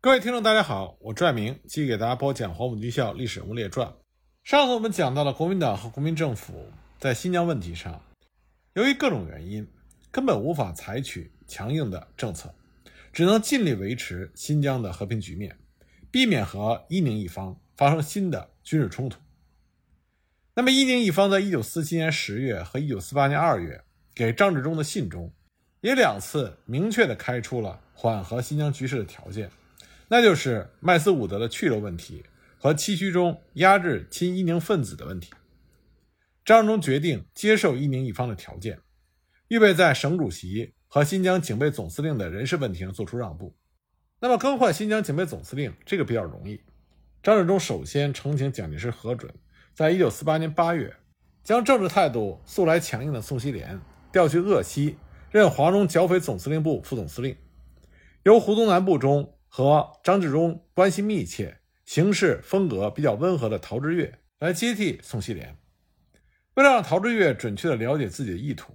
各位听众，大家好，我拽明继续给大家播讲《黄埔军校历史人物列传》。上次我们讲到了国民党和国民政府在新疆问题上，由于各种原因，根本无法采取强硬的政策，只能尽力维持新疆的和平局面，避免和伊宁一方发生新的军事冲突。那么，伊宁一方在一九四七年十月和一九四八年二月给张治中的信中，也两次明确地开出了缓和新疆局势的条件。那就是麦斯伍德的去留问题和七区中压制亲伊宁分子的问题。张治中决定接受伊宁一方的条件，预备在省主席和新疆警备总司令的人事问题上做出让步。那么更换新疆警备总司令这个比较容易。张治中首先呈请蒋介石核准，在一九四八年八月，将政治态度素来强硬的宋希濂调去鄂西任华中剿匪总司令部副总司令，由胡宗南部中。和张治中关系密切、行事风格比较温和的陶峙岳来接替宋希濂。为了让陶峙岳准确地了解自己的意图，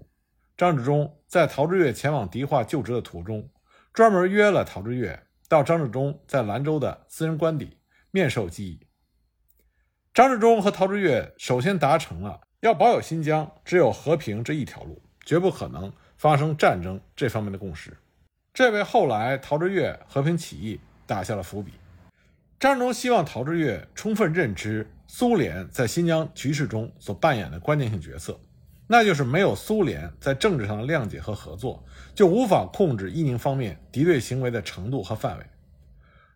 张治中在陶峙岳前往迪化就职的途中，专门约了陶峙岳到张治中在兰州的私人官邸面授机宜。张治中和陶峙岳首先达成了要保有新疆只有和平这一条路，绝不可能发生战争这方面的共识。这为后来陶峙岳和平起义打下了伏笔。张治中希望陶峙岳充分认知苏联在新疆局势中所扮演的关键性角色，那就是没有苏联在政治上的谅解和合作，就无法控制伊宁方面敌对行为的程度和范围。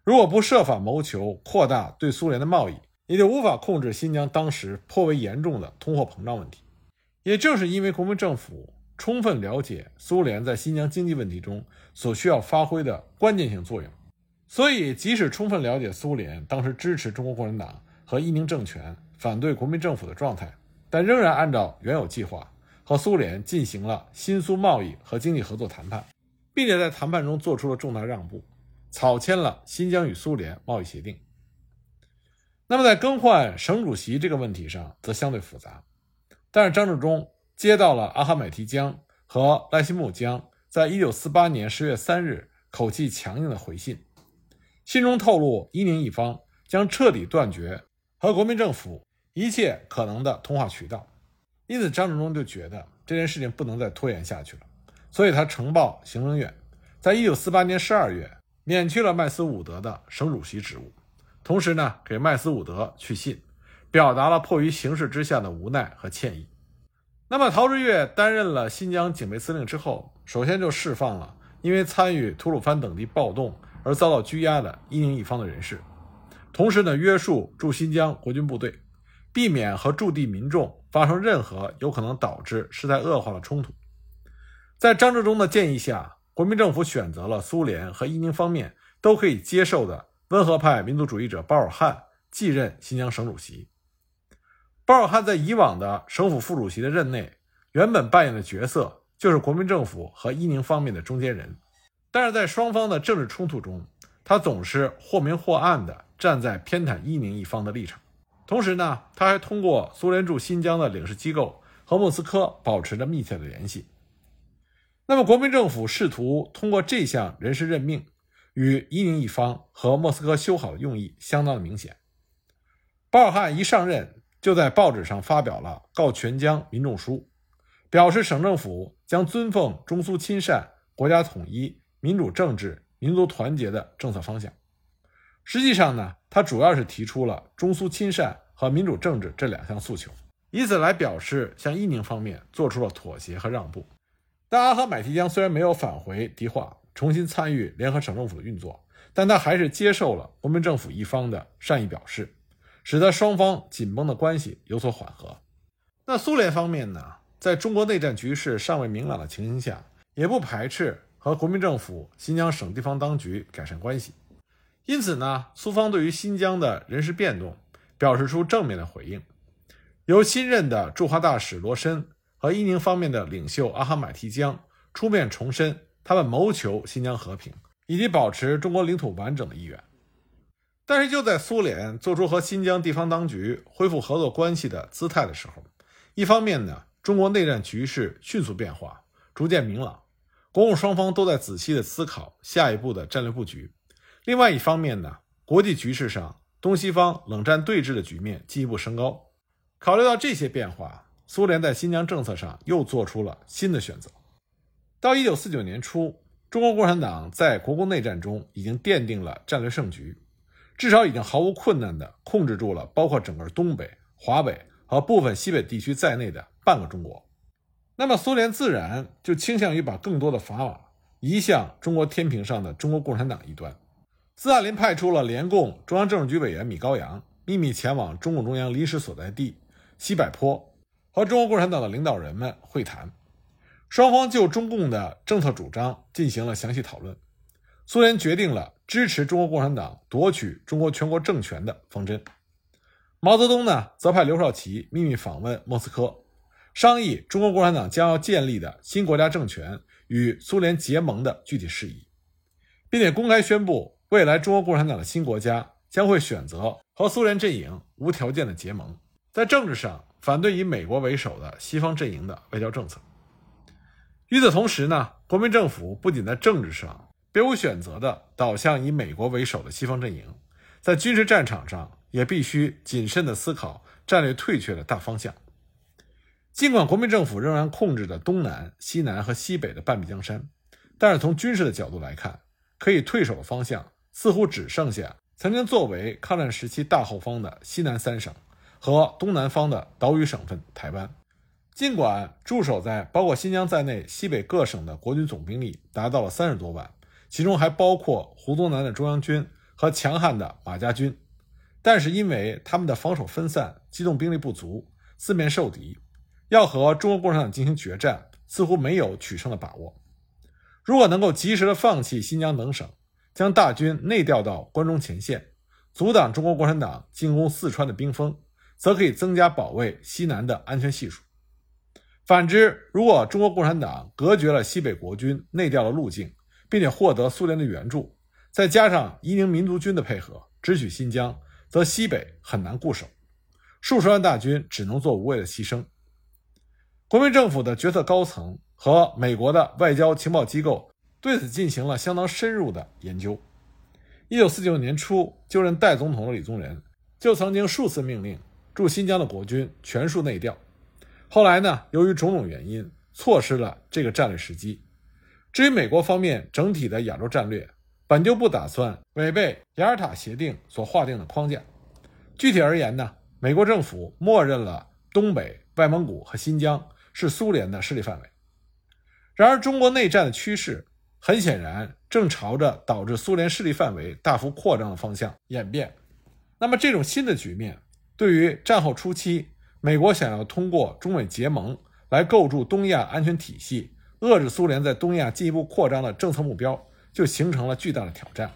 如果不设法谋求扩大对苏联的贸易，也就无法控制新疆当时颇为严重的通货膨胀问题。也正是因为国民政府。充分了解苏联在新疆经济问题中所需要发挥的关键性作用，所以即使充分了解苏联当时支持中国共产党和伊宁政权、反对国民政府的状态，但仍然按照原有计划和苏联进行了新苏贸易和经济合作谈判，并且在谈判中做出了重大让步，草签了新疆与苏联贸易协定。那么在更换省主席这个问题上则相对复杂，但是张治中。接到了阿哈买提江和赖希木江在一九四八年十月三日口气强硬的回信，信中透露伊宁一方将彻底断绝和国民政府一切可能的通话渠道，因此张治中就觉得这件事情不能再拖延下去了，所以他呈报行政院，在一九四八年十二月免去了麦斯伍德的省主席职务，同时呢给麦斯伍德去信，表达了迫于形势之下的无奈和歉意。那么，陶峙岳担任了新疆警备司令之后，首先就释放了因为参与吐鲁番等地暴动而遭到拘押的伊宁一方的人士，同时呢，约束驻新疆国军部队，避免和驻地民众发生任何有可能导致事态恶化的冲突。在张治中的建议下，国民政府选择了苏联和伊宁方面都可以接受的温和派民族主义者包尔汉继任新疆省主席。鲍尔汉在以往的省府副主席的任内，原本扮演的角色就是国民政府和伊宁方面的中间人，但是在双方的政治冲突中，他总是或明或暗地站在偏袒伊宁一方的立场。同时呢，他还通过苏联驻新疆的领事机构和莫斯科保持着密切的联系。那么，国民政府试图通过这项人事任命，与伊宁一方和莫斯科修好的用意相当的明显。鲍尔汉一上任。就在报纸上发表了告全疆民众书，表示省政府将尊奉中苏亲善、国家统一、民主政治、民族团结的政策方向。实际上呢，他主要是提出了中苏亲善和民主政治这两项诉求，以此来表示向伊宁方面做出了妥协和让步。但阿哈买提江虽然没有返回迪化重新参与联合省政府的运作，但他还是接受了国民政府一方的善意表示。使得双方紧绷的关系有所缓和。那苏联方面呢，在中国内战局势尚未明朗的情形下，也不排斥和国民政府新疆省地方当局改善关系。因此呢，苏方对于新疆的人事变动表示出正面的回应，由新任的驻华大使罗申和伊宁方面的领袖阿哈买提江出面重申他们谋求新疆和平以及保持中国领土完整的意愿。但是就在苏联做出和新疆地方当局恢复合作关系的姿态的时候，一方面呢，中国内战局势迅速变化，逐渐明朗，国共双方都在仔细的思考下一步的战略布局，另外一方面呢，国际局势上东西方冷战对峙的局面进一步升高。考虑到这些变化，苏联在新疆政策上又做出了新的选择。到一九四九年初，中国共产党在国共内战中已经奠定了战略胜局，至少已经毫无困难地控制住了包括整个东北、华北和部分西北地区在内的半个中国。那么，苏联自然就倾向于把更多的砝码移向中国天平上的中国共产党一端。斯大林派出了联共中央政治局委员米高扬秘密前往中共中央临时所在地西柏坡，和中国共产党的领导人们会谈，双方就中共的政策主张进行了详细讨论。苏联决定了支持中国共产党夺取中国全国政权的方针。毛泽东呢，则派刘少奇秘密访问莫斯科，商议中国共产党将要建立的新国家政权与苏联结盟的具体事宜，并且公开宣布。未来，中国共产党的新国家将会选择和苏联阵营无条件的结盟，在政治上反对以美国为首的西方阵营的外交政策。与此同时呢，国民政府不仅在政治上别无选择地倒向以美国为首的西方阵营，在军事战场上也必须谨慎地思考战略退却的大方向。尽管国民政府仍然控制着东南、西南和西北的半壁江山，但是从军事的角度来看，可以退守的方向。似乎只剩下曾经作为抗战时期大后方的西南三省和东南方的岛屿省份台湾。尽管驻守在包括新疆在内西北各省的国军总兵力达到了三十多万，其中还包括胡宗南的中央军和强悍的马家军，但是因为他们的防守分散、机动兵力不足、四面受敌，要和中国共产党进行决战，似乎没有取胜的把握。如果能够及时的放弃新疆等省，将大军内调到关中前线，阻挡中国共产党进攻四川的兵锋，则可以增加保卫西南的安全系数。反之，如果中国共产党隔绝了西北国军内调的路径，并且获得苏联的援助，再加上伊宁民族军的配合，直取新疆，则西北很难固守，数十万大军只能做无谓的牺牲。国民政府的决策高层和美国的外交情报机构。对此进行了相当深入的研究。一九四九年初就任代总统的李宗仁就曾经数次命令驻新疆的国军全数内调。后来呢，由于种种原因，错失了这个战略时机。至于美国方面整体的亚洲战略，本就不打算违背雅尔塔协定所划定的框架。具体而言呢，美国政府默认了东北、外蒙古和新疆是苏联的势力范围。然而，中国内战的趋势。很显然，正朝着导致苏联势力范围大幅扩张的方向演变。那么，这种新的局面对于战后初期美国想要通过中美结盟来构筑东亚安全体系、遏制苏联在东亚进一步扩张的政策目标，就形成了巨大的挑战。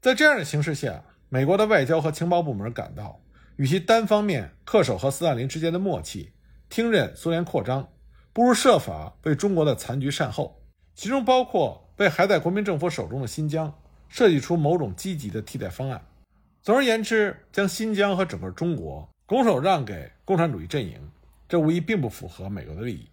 在这样的形势下，美国的外交和情报部门感到，与其单方面恪守和斯大林之间的默契，听任苏联扩张，不如设法为中国的残局善后，其中包括。为还在国民政府手中的新疆设计出某种积极的替代方案。总而言之，将新疆和整个中国拱手让给共产主义阵营，这无疑并不符合美国的利益。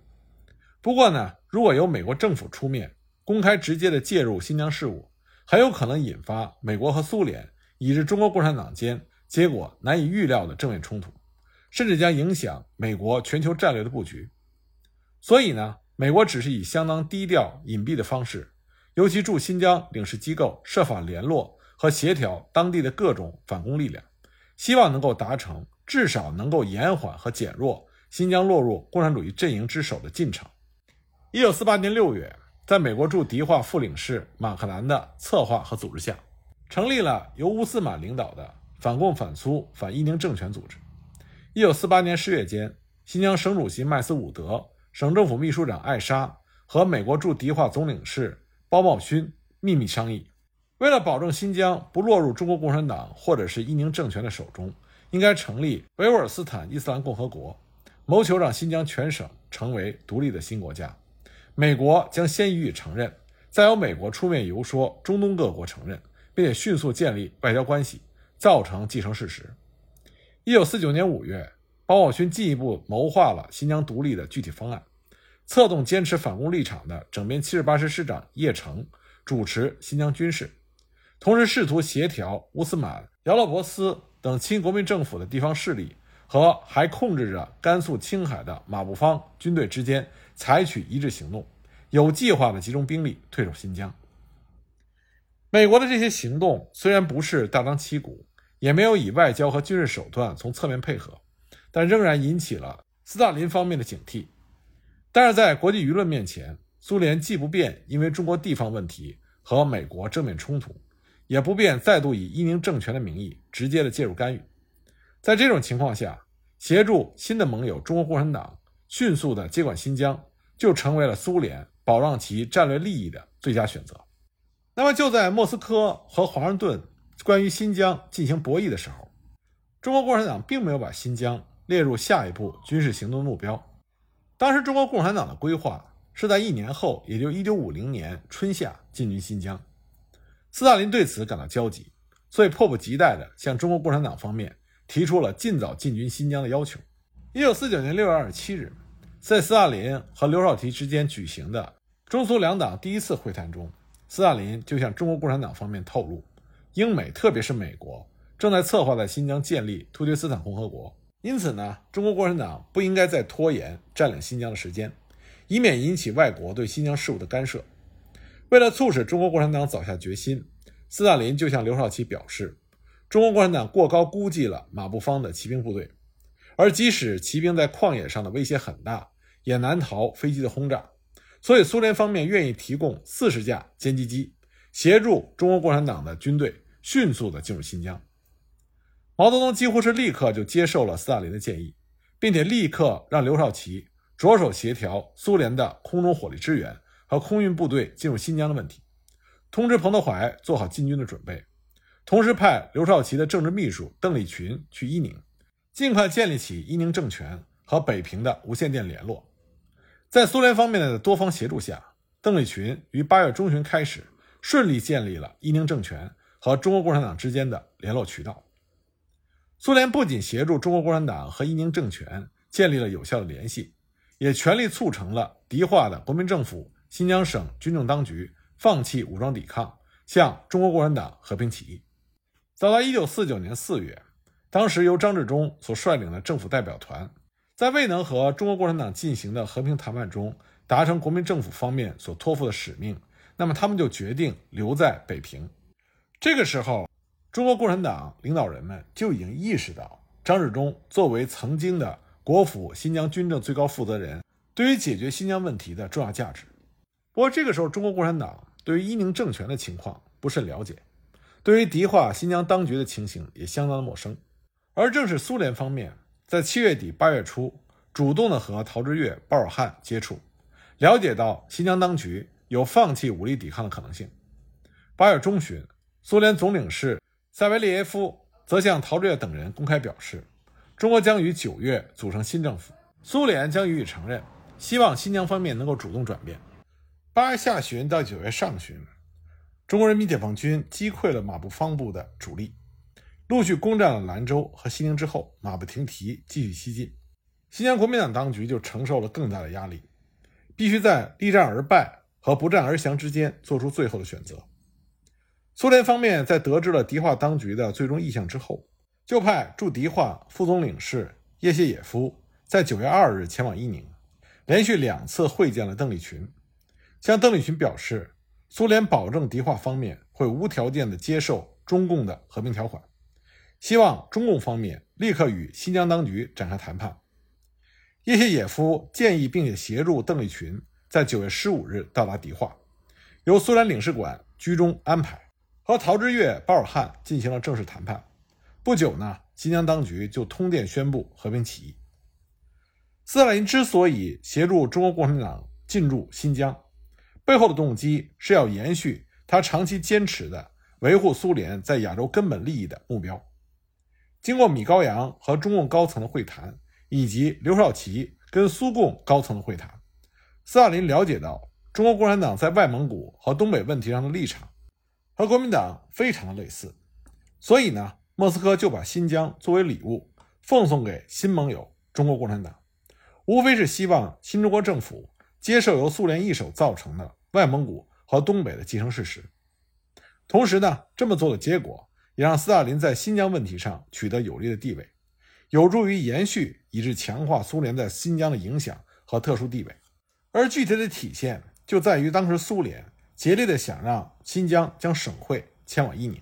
不过呢，如果由美国政府出面，公开直接的介入新疆事务，很有可能引发美国和苏联以至中国共产党间结果难以预料的正面冲突，甚至将影响美国全球战略的布局。所以呢，美国只是以相当低调隐蔽的方式。尤其驻新疆领事机构设法联络和协调当地的各种反攻力量，希望能够达成至少能够延缓和减弱新疆落入共产主义阵营之手的进程。一九四八年六月，在美国驻迪化副领事马克南的策划和组织下，成立了由乌斯满领导的反共反苏反伊宁政权组织。一九四八年十月间，新疆省主席麦斯伍德、省政府秘书长艾莎和美国驻迪化总领事。包茂勋秘密商议，为了保证新疆不落入中国共产党或者是伊宁政权的手中，应该成立维吾尔斯坦伊斯兰共和国，谋求让新疆全省成为独立的新国家。美国将先予以承认，再由美国出面游说中东各国承认，并且迅速建立外交关系，造成既成事实。一九四九年五月，包茂勋进一步谋划了新疆独立的具体方案。策动坚持反攻立场的整编七十八师师长叶成主持新疆军事，同时试图协调乌斯满、姚勒伯斯等亲国民政府的地方势力和还控制着甘肃青海的马步芳军队之间采取一致行动，有计划地集中兵力退守新疆。美国的这些行动虽然不是大张旗鼓，也没有以外交和军事手段从侧面配合，但仍然引起了斯大林方面的警惕。但是在国际舆论面前，苏联既不便因为中国地方问题和美国正面冲突，也不便再度以伊宁政权的名义直接的介入干预。在这种情况下，协助新的盟友中国共产党迅速的接管新疆，就成为了苏联保障其战略利益的最佳选择。那么就在莫斯科和华盛顿关于新疆进行博弈的时候，中国共产党并没有把新疆列入下一步军事行动目标。当时中国共产党的规划是在一年后，也就1950年春夏进军新疆。斯大林对此感到焦急，所以迫不及待地向中国共产党方面提出了尽早进军新疆的要求。1949年6月27日，在斯大林和刘少奇之间举行的中苏两党第一次会谈中。斯大林就向中国共产党方面透露，英美特别是美国正在策划在新疆建立突厥斯坦共和国，因此呢，中国共产党不应该再拖延占领新疆的时间，以免引起外国对新疆事务的干涉。为了促使中国共产党早下决心，斯大林就向刘少奇表示，中国共产党过高估计了马步芳的骑兵部队，而即使骑兵在旷野上的威胁很大，也难逃飞机的轰炸。所以，苏联方面愿意提供四十架歼击机，协助中国共产党的军队迅速地进入新疆。毛泽东几乎是立刻就接受了斯大林的建议，并且立刻让刘少奇着手协调苏联的空中火力支援和空运部队进入新疆的问题，通知彭德怀做好进军的准备，同时派刘少奇的政治秘书邓丽群去伊宁，尽快建立起伊宁政权和北平的无线电联络。在苏联方面的多方协助下，邓丽群于八月中旬开始顺利建立了伊宁政权和中国共产党之间的联络渠道。苏联不仅协助中国共产党和伊宁政权建立了有效的联系，也全力促成了敌化的国民政府新疆省军政当局放弃武装抵抗，向中国共产党和平起义。早在1949年4月，当时由张治中所率领的政府代表团。在未能和中国共产党进行的和平谈判中达成国民政府方面所托付的使命，那么他们就决定留在北平。这个时候，中国共产党领导人们就已经意识到张治中作为曾经的国府新疆军政最高负责人，对于解决新疆问题的重要价值。不过，这个时候中国共产党对于伊宁政权的情况不甚了解，对于敌化新疆当局的情形也相当的陌生，而正是苏联方面。在七月底八月初，主动的和陶峙岳、鲍尔汉接触，了解到新疆当局有放弃武力抵抗的可能性。八月中旬，苏联总领事塞维利耶夫则向陶峙岳等人公开表示，中国将于九月组成新政府，苏联将予以承认，希望新疆方面能够主动转变。八月下旬到九月上旬，中国人民解放军击溃了马步芳部的主力。陆续攻占了兰州和西宁之后，马不停蹄继续西进，新疆国民党当局就承受了更大的压力，必须在力战而败和不战而降之间做出最后的选择。苏联方面在得知了敌化当局的最终意向之后，就派驻迪化副总领事叶谢野夫在九月二日前往伊宁，连续两次会见了邓丽群，向邓丽群表示，苏联保证迪化方面会无条件的接受中共的和平条款。希望中共方面立刻与新疆当局展开谈判。叶谢野夫建议并且协助邓丽群在九月十五日到达迪化，由苏联领事馆居中安排，和陶峙岳、鲍尔汉进行了正式谈判。不久呢，新疆当局就通电宣布和平起义。斯大林之所以协助中国共产党进驻新疆，背后的动机是要延续他长期坚持的维护苏联在亚洲根本利益的目标。经过米高扬和中共高层的会谈，以及刘少奇跟苏共高层的会谈，斯大林了解到中国共产党在外蒙古和东北问题上的立场和国民党非常的类似，所以呢，莫斯科就把新疆作为礼物奉送给新盟友中国共产党，无非是希望新中国政府接受由苏联一手造成的外蒙古和东北的既成事实。同时呢，这么做的结果也让斯大林在新疆问题上取得有利的地位，有助于延续以致强化苏联在新疆的影响和特殊地位。而具体的体现就在于当时苏联竭力的想让新疆将省会迁往伊宁。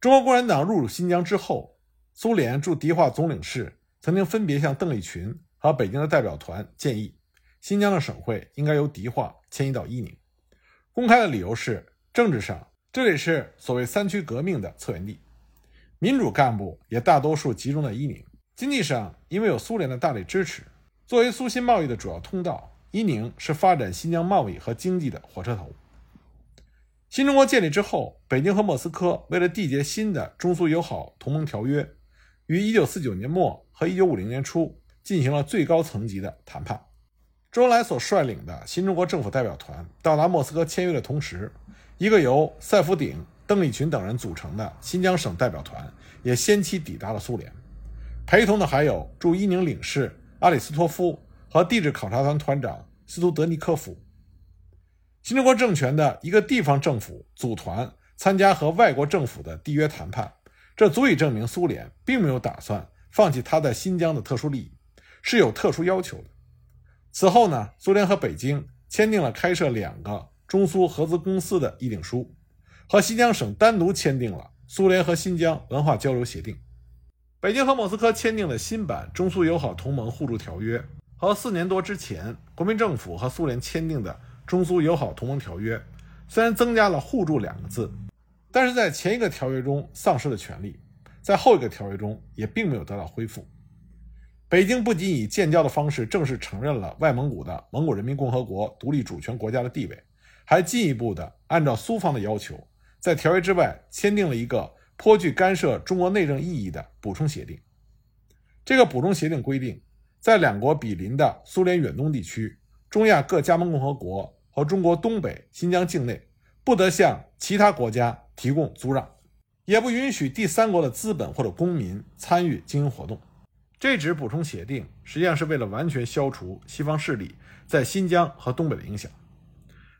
中国共产党入主新疆之后，苏联驻迪化总领事曾经分别向邓丽群和北京的代表团建议，新疆的省会应该由迪化迁移到伊宁。公开的理由是，政治上这里是所谓三区革命的策源地，民主干部也大多数集中在伊宁。经济上，因为有苏联的大力支持，作为苏新贸易的主要通道，伊宁是发展新疆贸易和经济的火车头。新中国建立之后，北京和莫斯科为了缔结新的中苏友好同盟条约，于1949年末和1950年初进行了最高层级的谈判。周恩来所率领的新中国政府代表团到达莫斯科签约的同时，一个由赛福鼎、邓丽群等人组成的新疆省代表团也先期抵达了苏联，陪同的还有驻伊宁领事阿里斯托夫和地质考察团团长斯图德尼科夫。新中国政权的一个地方政府组团参加和外国政府的缔约谈判，这足以证明苏联并没有打算放弃他在新疆的特殊利益，是有特殊要求的。此后呢，苏联和北京签订了开设两个中苏合资公司的议定书，和新疆省单独签订了苏联和新疆文化交流协定。北京和莫斯科签订了新版中苏友好同盟互助条约，和四年多之前国民政府和苏联签订的。中苏友好同盟条约虽然增加了“互助”两个字，但是在前一个条约中丧失了权利，在后一个条约中也并没有得到恢复。北京不仅以建交的方式正式承认了外蒙古的蒙古人民共和国独立主权国家的地位，还进一步的按照苏方的要求，在条约之外签订了一个颇具干涉中国内政意义的补充协定。这个补充协定规定，在两国比邻的苏联远东地区、中亚各加盟共和国。和中国东北、新疆境内不得向其他国家提供租让，也不允许第三国的资本或者公民参与经营活动。这纸补充协定实际上是为了完全消除西方势力在新疆和东北的影响。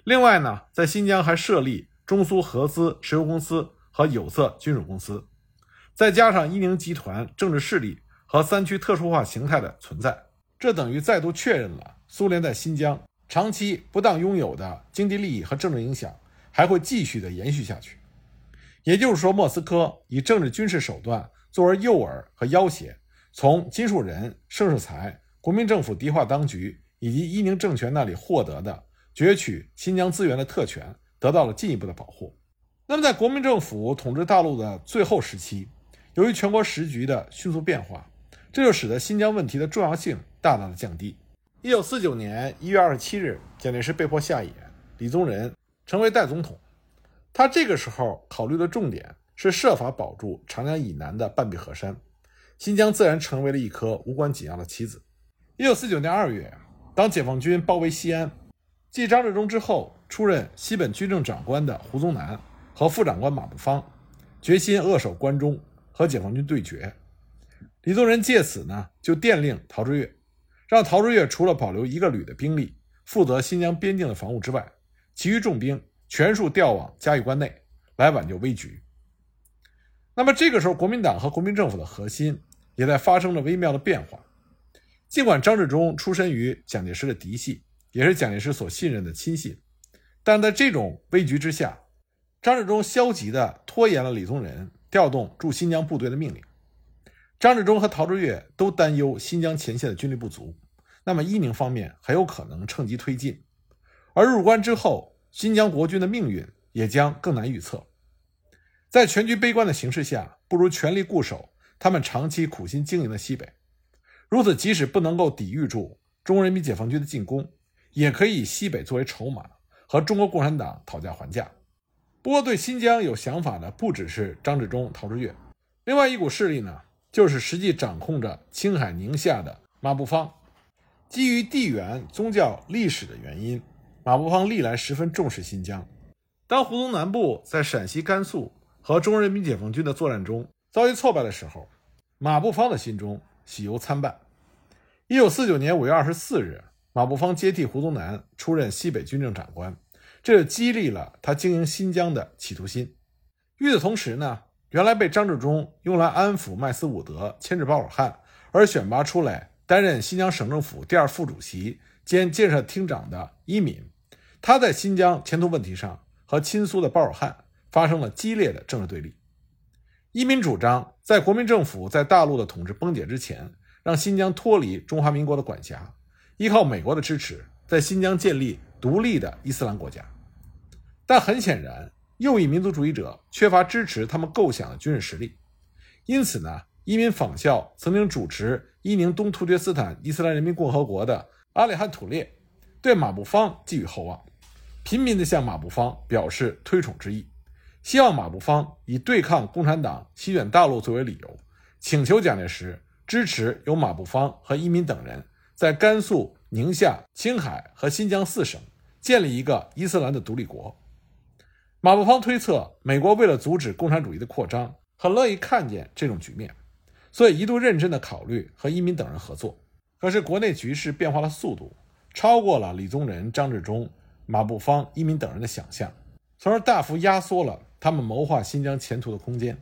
另外呢，在新疆还设立中苏合资石油公司和有色金属公司，再加上伊宁集团政治势力和三区特殊化形态的存在，这等于再度确认了苏联在新疆。长期不当拥有的经济利益和政治影响还会继续的延续下去，也就是说，莫斯科以政治军事手段作为诱饵和要挟，从金树人、盛世才、国民政府迪化当局以及伊宁政权那里获得的攫取新疆资源的特权得到了进一步的保护。那么，在国民政府统治大陆的最后时期，由于全国时局的迅速变化，这就使得新疆问题的重要性大大的降低。一九四九年一月二十七日，蒋介石被迫下野，李宗仁成为代总统。他这个时候考虑的重点是设法保住长江以南的半壁河山，新疆自然成为了一颗无关紧要的棋子。一九四九年二月，当解放军包围西安，继张治中之后出任西本军政长官的胡宗南和副长官马步芳决心扼守关中，和解放军对决。李宗仁借此呢，就电令陶峙岳。让陶峙岳除了保留一个旅的兵力负责新疆边境的防务之外，其余重兵全数调往嘉峪关内来挽救危局。那么这个时候，国民党和国民政府的核心也在发生着微妙的变化。尽管张治中出身于蒋介石的嫡系，也是蒋介石所信任的亲信，但在这种危局之下，张治中消极地拖延了李宗仁调动驻新疆部队的命令。张治中和陶峙岳都担忧新疆前线的军力不足，那么伊宁方面很有可能趁机推进，而入关之后，新疆国军的命运也将更难预测。在全局悲观的形势下，不如全力固守他们长期苦心经营的西北。如此，即使不能够抵御住中国人民解放军的进攻，也可以以西北作为筹码，和中国共产党讨价还价。不过，对新疆有想法的不只是张治中、陶峙岳，另外一股势力呢？就是实际掌控着青海、宁夏的马步芳。基于地缘、宗教、历史的原因，马步芳历来十分重视新疆。当胡宗南部在陕西、甘肃和中国人民解放军的作战中遭遇挫败的时候，马步芳的心中喜忧参半。一九四九年五月二十四日，马步芳接替胡宗南出任西北军政长官，这激励了他经营新疆的企图心。与此同时呢，原来被张治中用来安抚麦斯伍德、牵制包尔汉而选拔出来担任新疆省政府第二副主席兼建设厅长的伊敏，他在新疆前途问题上和亲苏的鲍尔汉发生了激烈的政治对立。伊敏主张在国民政府在大陆的统治崩解之前，让新疆脱离中华民国的管辖，依靠美国的支持，在新疆建立独立的伊斯兰国家。但很显然，右翼民族主义者缺乏支持他们构想的军事实力，因此呢，伊民仿效曾经主持伊宁东突厥斯坦伊斯兰人民共和国的阿里汗土列，对马步芳寄予厚望，频频地向马步芳表示推崇之意，希望马步芳以对抗共产党席卷大陆作为理由，请求蒋介石支持由马步芳和伊敏等人在甘肃、宁夏、青海和新疆四省建立一个伊斯兰的独立国。马步芳推测，美国为了阻止共产主义的扩张，很乐意看见这种局面，所以一度认真地考虑和伊敏等人合作。可是国内局势变化的速度超过了李宗仁、张治中、马步芳、伊敏等人的想象，从而大幅压缩了他们谋划新疆前途的空间。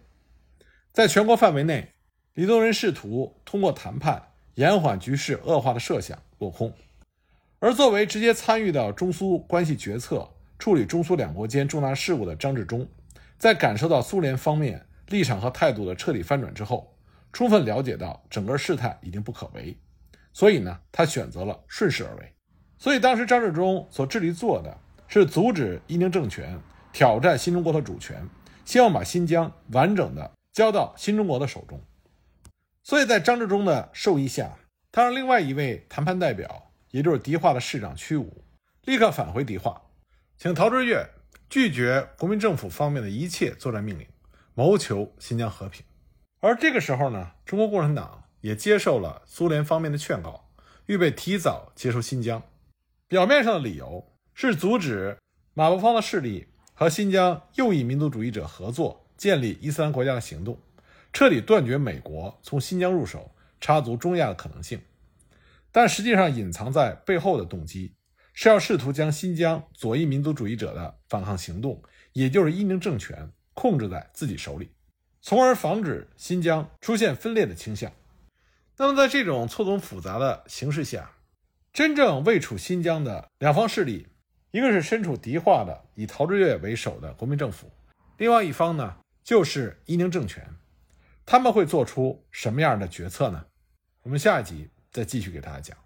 在全国范围内，李宗仁试图通过谈判延缓局势恶化的设想落空，而作为直接参与到中苏关系决策。处理中苏两国间重大事务的张治中，在感受到苏联方面立场和态度的彻底翻转之后，充分了解到整个事态已经不可为，所以呢，他选择了顺势而为。所以当时张治中所致力做的是阻止伊宁政权挑战新中国的主权，希望把新疆完整的交到新中国的手中。所以在张治中的授意下，他让另外一位谈判代表，也就是迪化的市长屈武，立刻返回迪化。请陶峙岳拒绝国民政府方面的一切作战命令，谋求新疆和平。而这个时候呢，中国共产党也接受了苏联方面的劝告，预备提早接收新疆。表面上的理由是阻止马步芳的势力和新疆右翼民族主义者合作建立伊斯兰国家的行动，彻底断绝美国从新疆入手插足中亚的可能性。但实际上隐藏在背后的动机。是要试图将新疆左翼民族主义者的反抗行动，也就是伊宁政权控制在自己手里，从而防止新疆出现分裂的倾向。那么，在这种错综复杂的形势下，真正位处新疆的两方势力，一个是身处敌化的以陶峙岳为首的国民政府，另外一方呢就是伊宁政权，他们会做出什么样的决策呢？我们下一集再继续给大家讲。